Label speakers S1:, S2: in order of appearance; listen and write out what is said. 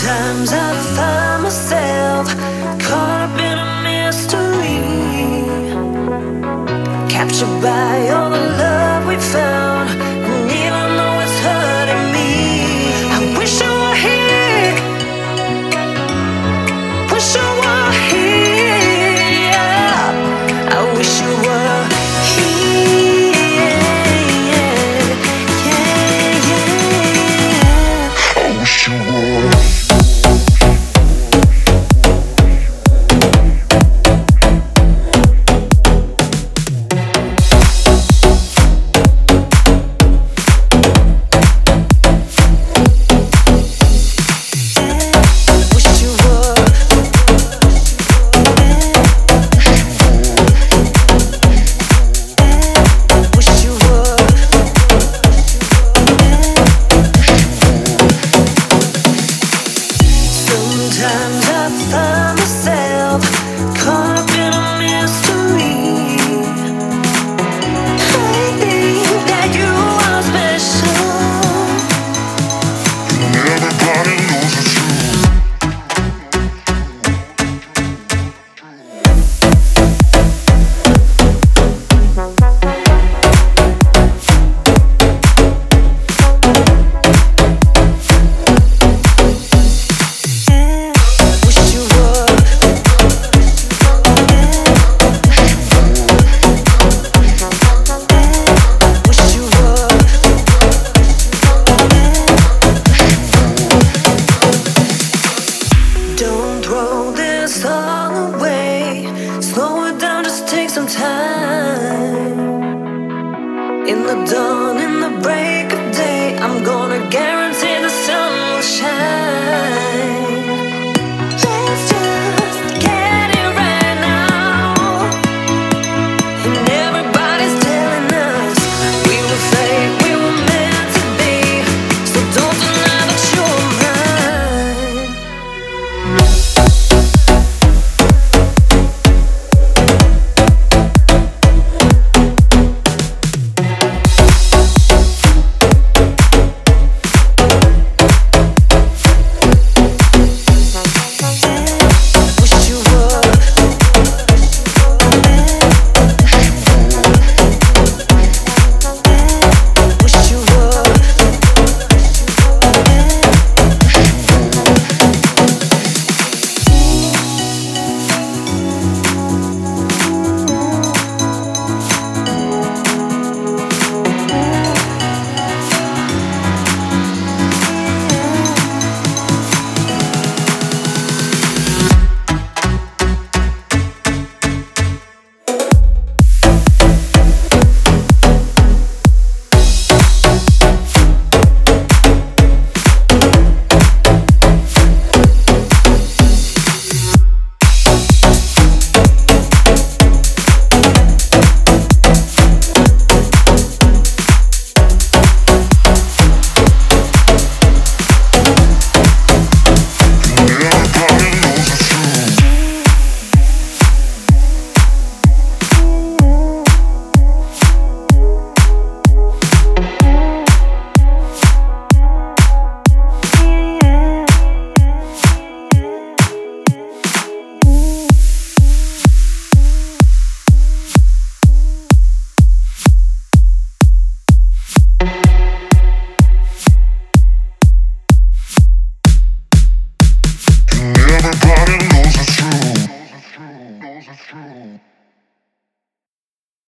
S1: Sometimes I find myself caught up in a mystery, captured by all the love we found. In the dawn, in the break of day, I'm gonna.